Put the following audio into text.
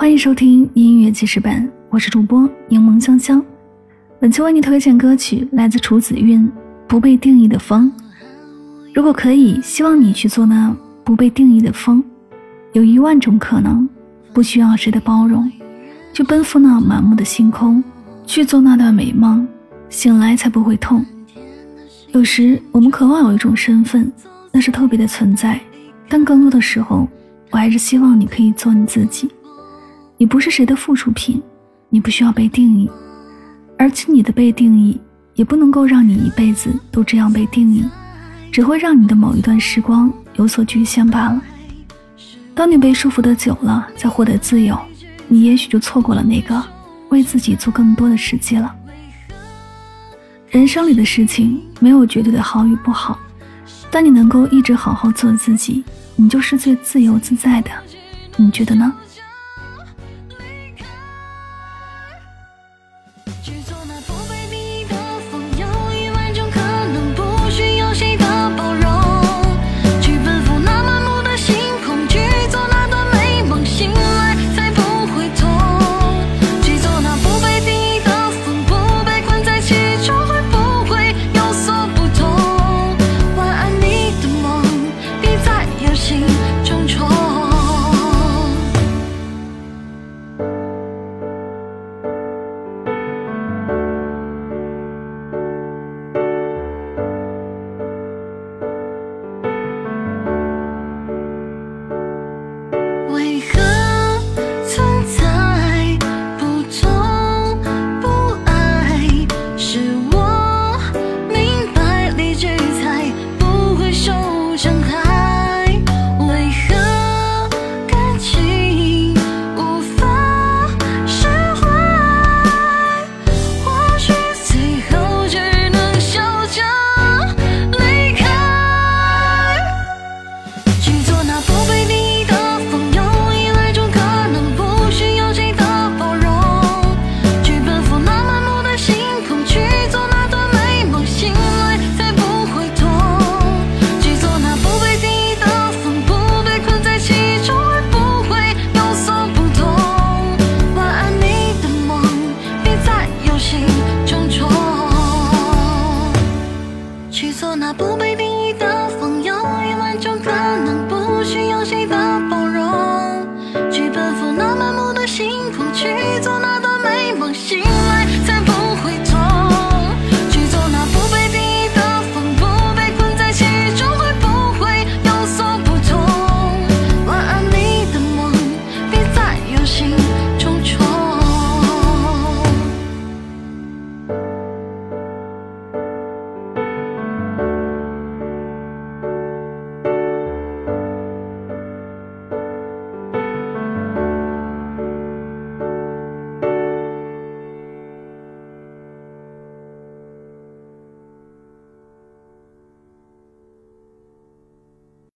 欢迎收听音乐记事本，我是主播柠檬香香。本期为你推荐歌曲来自楚子韵，《不被定义的风》。如果可以，希望你去做那不被定义的风。有一万种可能，不需要谁的包容，就奔赴那满目的星空，去做那段美梦，醒来才不会痛。有时我们渴望有一种身份，那是特别的存在，但更多的时候，我还是希望你可以做你自己。你不是谁的附属品，你不需要被定义，而且你的被定义也不能够让你一辈子都这样被定义，只会让你的某一段时光有所局限罢了。当你被束缚的久了，再获得自由，你也许就错过了那个为自己做更多的时机了。人生里的事情没有绝对的好与不好，但你能够一直好好做自己，你就是最自由自在的。你觉得呢？去做那